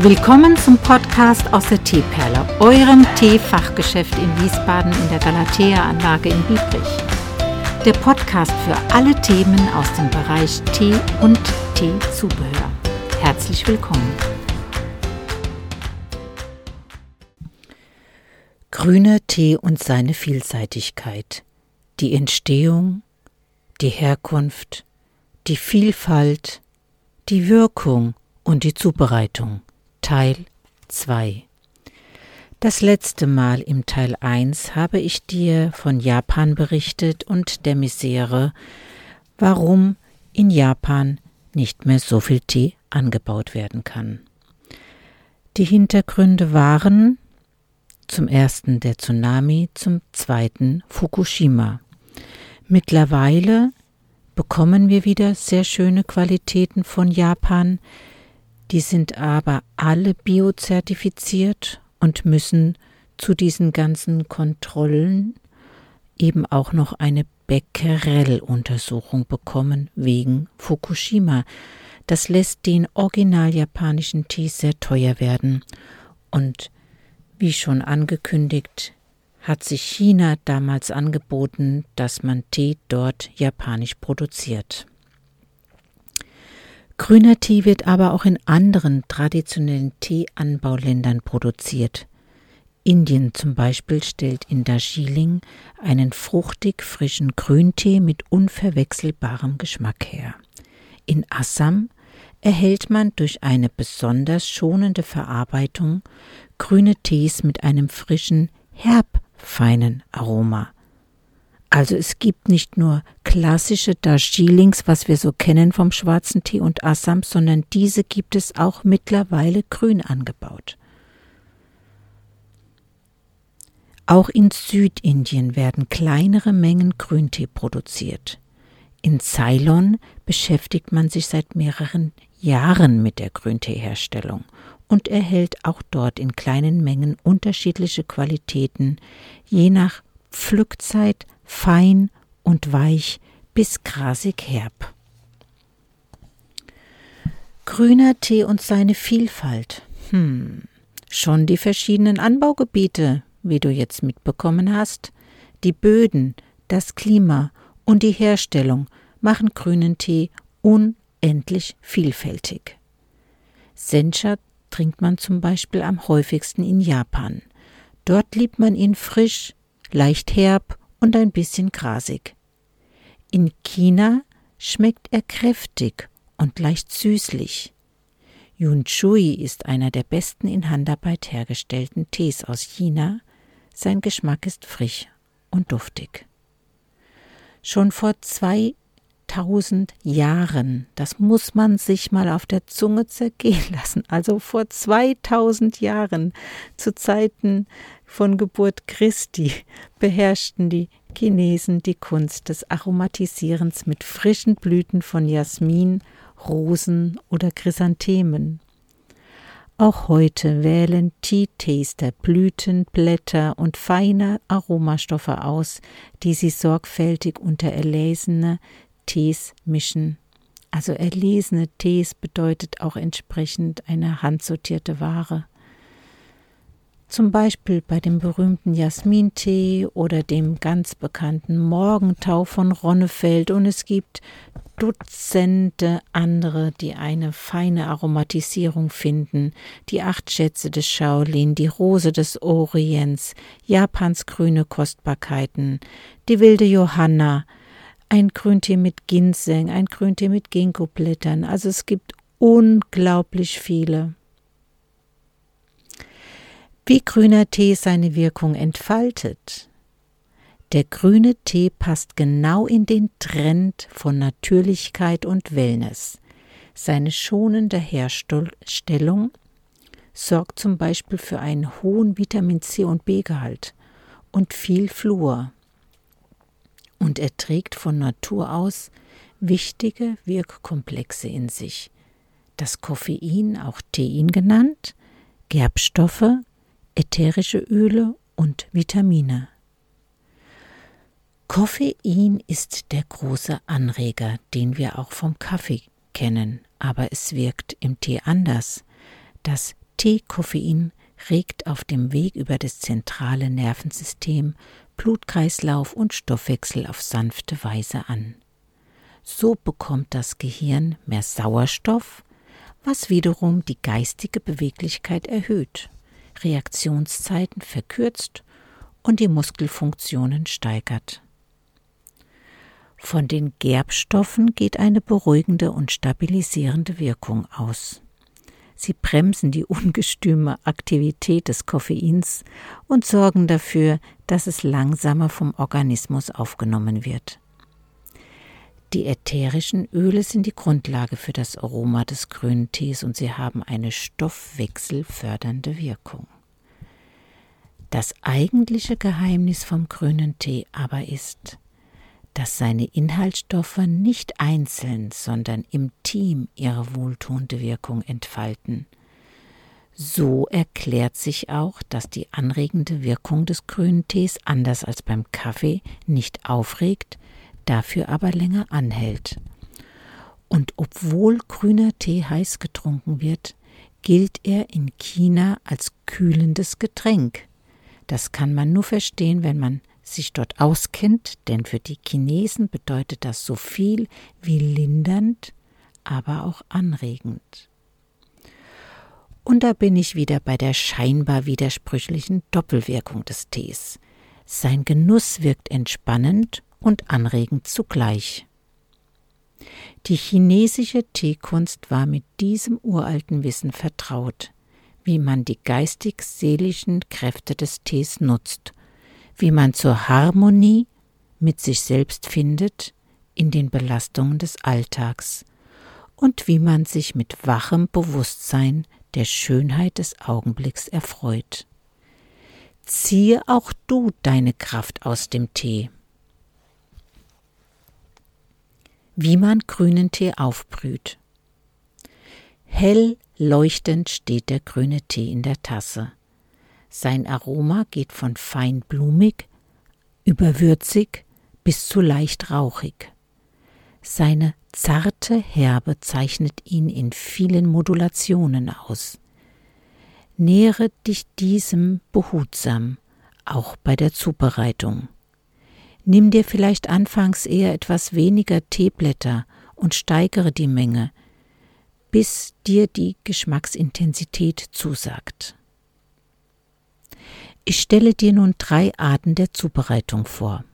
Willkommen zum Podcast aus der Teeperle, eurem Teefachgeschäft in Wiesbaden in der Galatea-Anlage in Biebrich. Der Podcast für alle Themen aus dem Bereich Tee und Teezubehör. Herzlich willkommen. Grüner Tee und seine Vielseitigkeit. Die Entstehung, die Herkunft, die Vielfalt, die Wirkung und die Zubereitung. Teil 2 Das letzte Mal im Teil 1 habe ich dir von Japan berichtet und der Misere, warum in Japan nicht mehr so viel Tee angebaut werden kann. Die Hintergründe waren zum ersten der Tsunami, zum zweiten Fukushima. Mittlerweile bekommen wir wieder sehr schöne Qualitäten von Japan, die sind aber alle biozertifiziert und müssen zu diesen ganzen Kontrollen eben auch noch eine Becquerel-Untersuchung bekommen wegen Fukushima. Das lässt den original japanischen Tee sehr teuer werden. Und wie schon angekündigt, hat sich China damals angeboten, dass man Tee dort japanisch produziert. Grüner Tee wird aber auch in anderen traditionellen Teeanbauländern produziert. Indien zum Beispiel stellt in Darjeeling einen fruchtig frischen Grüntee mit unverwechselbarem Geschmack her. In Assam erhält man durch eine besonders schonende Verarbeitung grüne Tees mit einem frischen, herbfeinen Aroma. Also es gibt nicht nur klassische Darjeelings, was wir so kennen vom schwarzen Tee und Assam, sondern diese gibt es auch mittlerweile grün angebaut. Auch in Südindien werden kleinere Mengen Grüntee produziert. In Ceylon beschäftigt man sich seit mehreren Jahren mit der Grünteeherstellung und erhält auch dort in kleinen Mengen unterschiedliche Qualitäten, je nach Pflückzeit, fein und weich bis grasig herb. Grüner Tee und seine Vielfalt. Hm, schon die verschiedenen Anbaugebiete, wie du jetzt mitbekommen hast. Die Böden, das Klima und die Herstellung machen grünen Tee unendlich vielfältig. Sencha trinkt man zum Beispiel am häufigsten in Japan. Dort liebt man ihn frisch, leicht herb und ein bisschen grasig. In China schmeckt er kräftig und leicht süßlich. Yun Chui ist einer der besten in Handarbeit hergestellten Tees aus China. Sein Geschmack ist frisch und duftig. Schon vor zwei tausend Jahren. Das muss man sich mal auf der Zunge zergehen lassen. Also vor 2000 Jahren, zu Zeiten von Geburt Christi, beherrschten die Chinesen die Kunst des Aromatisierens mit frischen Blüten von Jasmin, Rosen oder Chrysanthemen. Auch heute wählen Tea-Taster Blüten, Blätter und feine Aromastoffe aus, die sie sorgfältig unter erlesene, Tees mischen. Also erlesene Tees bedeutet auch entsprechend eine handsortierte Ware. Zum Beispiel bei dem berühmten Jasmintee oder dem ganz bekannten Morgentau von Ronnefeld und es gibt Dutzende andere, die eine feine Aromatisierung finden, die acht Schätze des Shaolin, die Rose des Orients, Japans grüne Kostbarkeiten, die wilde Johanna, ein Grüntee mit Ginseng, ein Grüntee mit Ginkgo-Blättern. Also es gibt unglaublich viele. Wie grüner Tee seine Wirkung entfaltet. Der grüne Tee passt genau in den Trend von Natürlichkeit und Wellness. Seine schonende Herstellung sorgt zum Beispiel für einen hohen Vitamin C und B-Gehalt und viel Fluor und er trägt von Natur aus wichtige Wirkkomplexe in sich. Das Koffein, auch Tein genannt, Gerbstoffe, ätherische Öle und Vitamine. Koffein ist der große Anreger, den wir auch vom Kaffee kennen, aber es wirkt im Tee anders. Das Teekoffein regt auf dem Weg über das zentrale Nervensystem Blutkreislauf und Stoffwechsel auf sanfte Weise an. So bekommt das Gehirn mehr Sauerstoff, was wiederum die geistige Beweglichkeit erhöht, Reaktionszeiten verkürzt und die Muskelfunktionen steigert. Von den Gerbstoffen geht eine beruhigende und stabilisierende Wirkung aus. Sie bremsen die ungestüme Aktivität des Koffeins und sorgen dafür, dass es langsamer vom Organismus aufgenommen wird. Die ätherischen Öle sind die Grundlage für das Aroma des grünen Tees und sie haben eine stoffwechselfördernde Wirkung. Das eigentliche Geheimnis vom grünen Tee aber ist, dass seine Inhaltsstoffe nicht einzeln, sondern im Team ihre wohltuende Wirkung entfalten. So erklärt sich auch, dass die anregende Wirkung des grünen Tees anders als beim Kaffee nicht aufregt, dafür aber länger anhält. Und obwohl grüner Tee heiß getrunken wird, gilt er in China als kühlendes Getränk. Das kann man nur verstehen, wenn man sich dort auskennt, denn für die Chinesen bedeutet das so viel wie lindernd, aber auch anregend. Und da bin ich wieder bei der scheinbar widersprüchlichen Doppelwirkung des Tees. Sein Genuss wirkt entspannend und anregend zugleich. Die chinesische Teekunst war mit diesem uralten Wissen vertraut, wie man die geistig-seelischen Kräfte des Tees nutzt wie man zur Harmonie mit sich selbst findet in den Belastungen des Alltags und wie man sich mit wachem Bewusstsein der Schönheit des Augenblicks erfreut. Ziehe auch du deine Kraft aus dem Tee. Wie man grünen Tee aufbrüht. Hell leuchtend steht der grüne Tee in der Tasse. Sein Aroma geht von fein blumig über würzig bis zu leicht rauchig. Seine zarte Herbe zeichnet ihn in vielen Modulationen aus. Nähere dich diesem behutsam, auch bei der Zubereitung. Nimm dir vielleicht anfangs eher etwas weniger Teeblätter und steigere die Menge, bis dir die Geschmacksintensität zusagt. Ich stelle dir nun drei Arten der Zubereitung vor.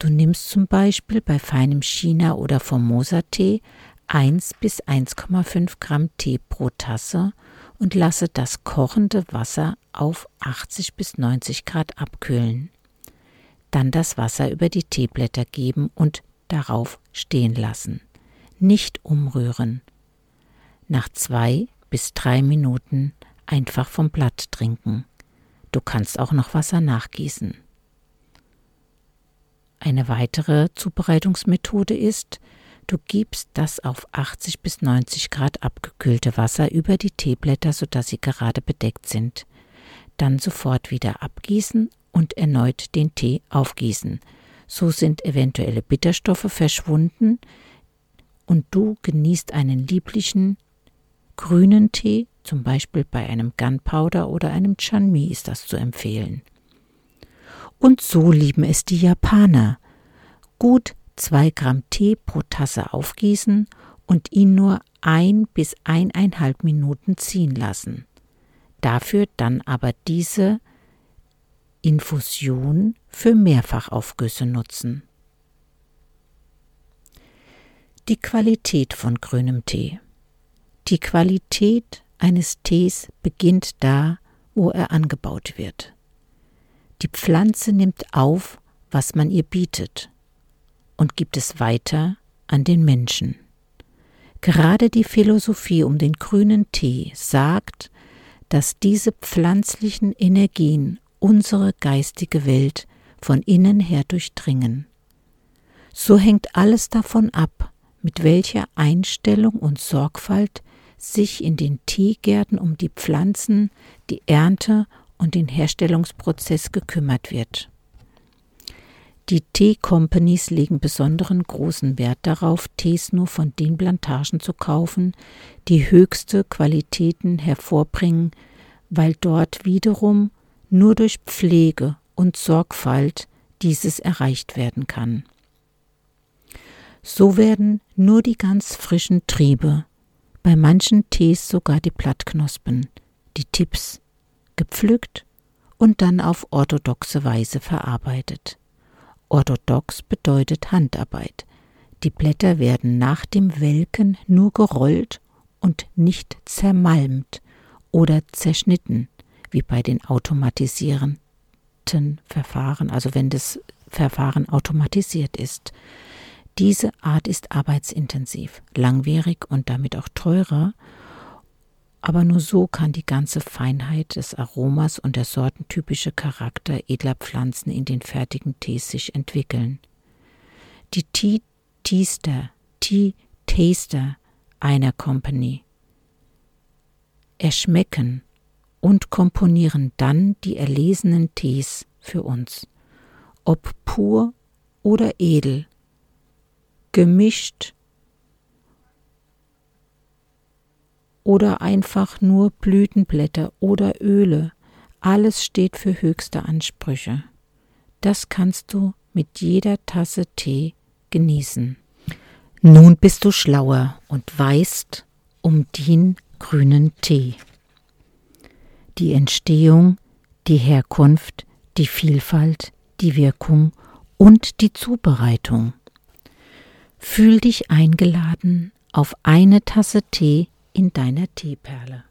Du nimmst zum Beispiel bei feinem China- oder Formosa-Tee 1 bis 1,5 Gramm Tee pro Tasse und lasse das kochende Wasser auf 80 bis 90 Grad abkühlen. Dann das Wasser über die Teeblätter geben und darauf stehen lassen. Nicht umrühren. Nach zwei bis drei Minuten einfach vom Blatt trinken. Du kannst auch noch Wasser nachgießen. Eine weitere Zubereitungsmethode ist, du gibst das auf 80 bis 90 Grad abgekühlte Wasser über die Teeblätter, sodass sie gerade bedeckt sind. Dann sofort wieder abgießen und erneut den Tee aufgießen. So sind eventuelle Bitterstoffe verschwunden und du genießt einen lieblichen grünen Tee zum Beispiel bei einem Gunpowder oder einem Chanmi ist das zu empfehlen. Und so lieben es die Japaner. Gut zwei Gramm Tee pro Tasse aufgießen und ihn nur ein bis eineinhalb Minuten ziehen lassen. Dafür dann aber diese Infusion für Mehrfachaufgüsse nutzen. Die Qualität von grünem Tee. Die Qualität eines Tees beginnt da, wo er angebaut wird. Die Pflanze nimmt auf, was man ihr bietet, und gibt es weiter an den Menschen. Gerade die Philosophie um den grünen Tee sagt, dass diese pflanzlichen Energien unsere geistige Welt von innen her durchdringen. So hängt alles davon ab, mit welcher Einstellung und Sorgfalt sich in den Teegärten um die Pflanzen, die Ernte und den Herstellungsprozess gekümmert wird. Die Tee-Companies legen besonderen großen Wert darauf, Tees nur von den Plantagen zu kaufen, die höchste Qualitäten hervorbringen, weil dort wiederum nur durch Pflege und Sorgfalt dieses erreicht werden kann. So werden nur die ganz frischen Triebe, bei manchen Tees sogar die Blattknospen, die Tipps, gepflückt und dann auf orthodoxe Weise verarbeitet. Orthodox bedeutet Handarbeit. Die Blätter werden nach dem Welken nur gerollt und nicht zermalmt oder zerschnitten, wie bei den automatisierenden Verfahren, also wenn das Verfahren automatisiert ist. Diese Art ist arbeitsintensiv, langwierig und damit auch teurer, aber nur so kann die ganze Feinheit des Aromas und der sortentypische Charakter edler Pflanzen in den fertigen Tees sich entwickeln. Die Tea Taster, Tea Taster einer Company erschmecken und komponieren dann die erlesenen Tees für uns, ob pur oder edel, gemischt oder einfach nur Blütenblätter oder Öle, alles steht für höchste Ansprüche. Das kannst du mit jeder Tasse Tee genießen. Nun bist du schlauer und weißt um den grünen Tee. Die Entstehung, die Herkunft, die Vielfalt, die Wirkung und die Zubereitung. Fühl dich eingeladen auf eine Tasse Tee in deiner Teeperle.